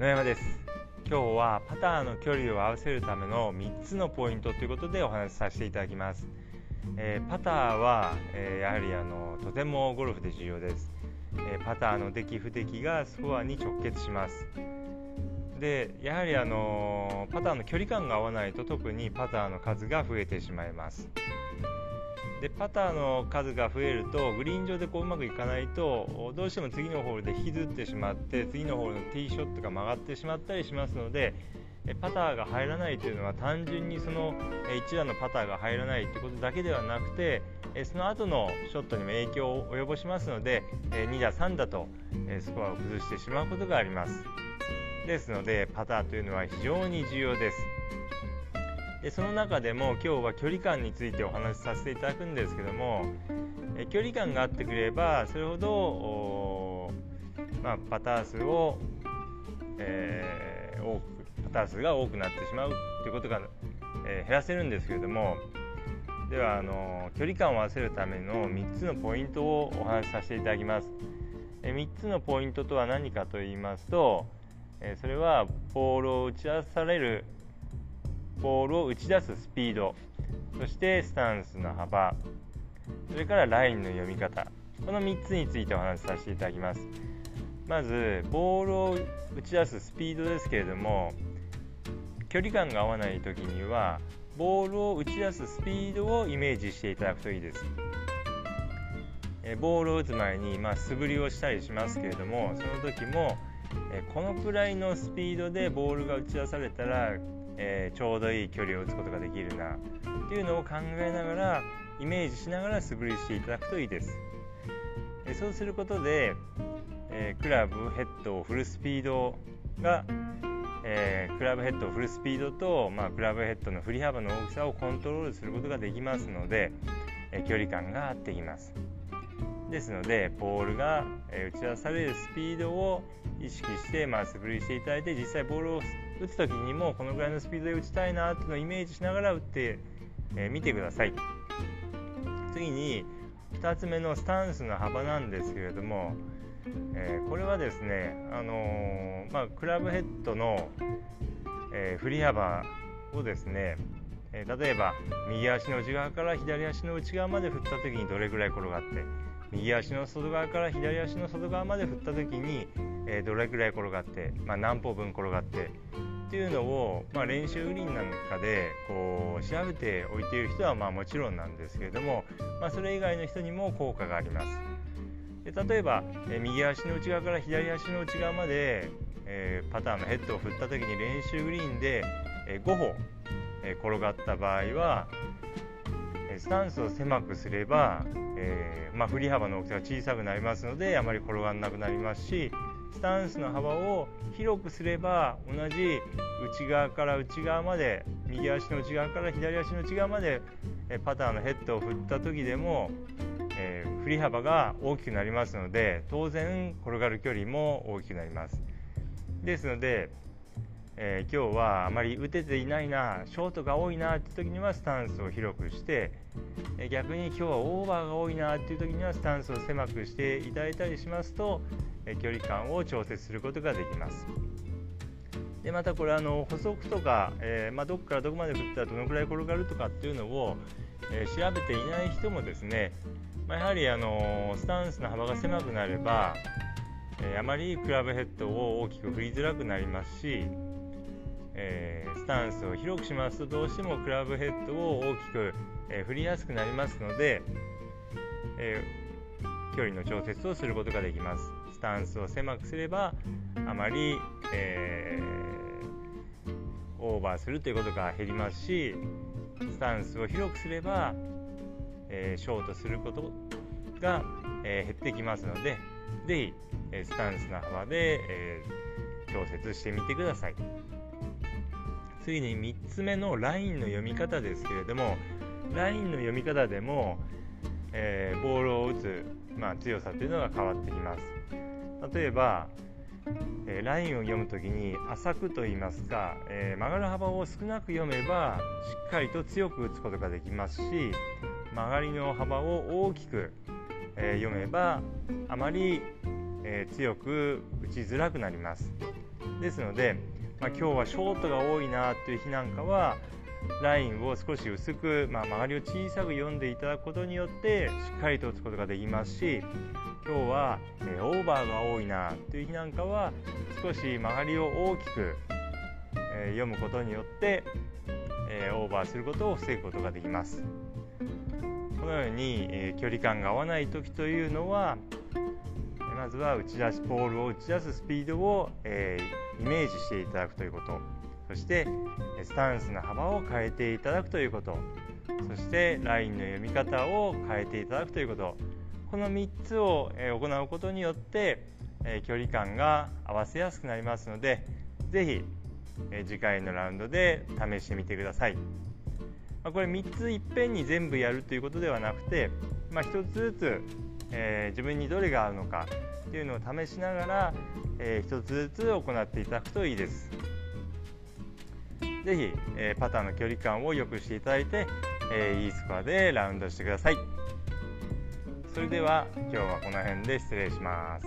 野山です。今日はパターの距離を合わせるための3つのポイントということでお話しさせていただきます、えー、パターは、えー、やはりあのとてもゴルフで重要です、えー、パターの出来不出来がスコアに直結します。でやはりあのパターの距離感が合わないと特にパターの数が増えてしまいます。でパターの数が増えるとグリーン上でこううまくいかないとどうしても次のホールで引きずってしまって次のホールのティーショットが曲がってしまったりしますのでパターが入らないというのは単純にその1打のパターが入らないということだけではなくてその後のショットにも影響を及ぼしますので2打3打とスコアを崩してしまうことがあります。ですのでパターというのは非常に重要です。でその中でも今日は距離感についてお話しさせていただくんですけどもえ距離感があってくればそれほど、まあ、パター数を、えー、多くパター数が多くなってしまうということが、えー、減らせるんですけれどもではあの距離感を合わせるための3つのポイントをお話しさせていただきます。え3つのポイントとは何かと言いますと、えそれはボールを打ち出されるボールを打ち出すスピードそしてスタンスの幅それからラインの読み方。この3つについてお話しさせていただきます。まずボールを打ち出すスピードですけれども距離感が合わない時にはボールを打ち出すスピードをイメージしていただくといいです。ボールを打つ前に、まあ、素振りをしたりしますけれどもその時もこのくらいのスピードでボールが打ち出されたらえー、ちょうどいい距離を打つことができるなっていうのを考えながらイメージしながら素振りしていただくといいです、えそうすることで、えー、クラブヘッドを振るスピードが、えー、クラブヘッドを振るスピードと、まあ、クラブヘッドの振り幅の大きさをコントロールすることができますので、え距離感が合ってきます。ですのでボールが打ち出されるスピードを意識して、まあ、素振りしていただいて実際ボールを打つ時にもこのぐらいのスピードで打ちたいなっていうのをイメージしながら打ってみ、えー、てください。次に2つ目のスタンスの幅なんですけれども、えー、これはですね、あのー、まあ、クラブヘッドの、え振り幅をですねえ例えば右足の内側から左足の内側まで振った時にどれぐらい転がって右足の外側から左足の外側まで振った時に、えー、どれくらい転がって、まあ、何歩分転がってっていうのを、まあ、練習グリーンなんかでこう調べておいている人はまあもちろんなんですけれども、まあ、それ以外の人にも効果があります。で例えば、えー、右足の内側から左足の内側まで、えー、パターンのヘッドを振った時に練習グリーンで、え5歩、え転がった場合はスタンスを狭くすれば、えー、まあ、振り幅の大きさが小さくなりますのであまり転がらなくなりますしスタンスの幅を広くすれば同じ内側から内側まで右足の内側から左足の内側までパターのヘッドを振った時でも、えー、振り幅が大きくなりますので当然転がる距離も大きくなります。ですのでえー、今日はあまり打てていないなショートが多いなって時にはスタンスを広くして、えー、逆に今日はオーバーが多いなっていう時にはスタンスを狭くしていただいたりしますと、えー、距離感を調節することができます。でまたこれあの補足とか、えまあ、どこからどこまで振ったらどのくらい転がるとかっていうのを、え調べていない人もですね、まあ、やはりあのスタンスの幅が狭くなれば、えあまりクラブヘッドを大きく振りづらくなりますしえー、スタンスを広くしますとどうしてもクラブヘッドを大きく、えー、振りやすくなりますので、えー、距離の調節をすることができますスタンスを狭くすればあまり、えオーバーするということが減りますしスタンスを広くすれば、えショートすることが、え減ってきますのでぜひスタンスの幅で、え調節してみてください。次に3つ目のラインの読み方ですけれどもラインの読み方でも、えー、ボールを打つ、まあ、強さというのが変わってきます。例えば、えー、ラインを読む時に浅くといいますか、えー、曲がる幅を少なく読めばしっかりと強く打つことができますし曲がりの幅を大きく、え読めばあまり、え強く打ちづらくなります。ですので、まあ、今日はショートが多いなという日なんかはラインを少し薄く、まあ、曲がりを小さく読んでいただくことによってしっかりと打つことができますし今日は、え、オーバーが多いなという日なんかは少し曲がりを大きく、えー、読むことによって、えー、オーバーすることを防ぐことができます。このように、え距離感が合わない時というのはまずは打ち出しボールを打ち出すスピードを、えイメージしていただくということ。そしてスタンスの幅を変えていただくということ。そしてラインの読み方を変えていただくということ。この3つを行うことによって距離感が合わせやすくなりますので是非次回のラウンドで試してみてください。これ3ついっぺんに全部やるということではなくて、まあ、1つずつ、えー、自分にどれが合うのかっていうのを試しながら、えー、1つずつ行っていただくといいです。是非、えー、パターの距離感を良くしていただいて、えー、いいスコアでラウンドしてくださいそれでは今日はこの辺で失礼します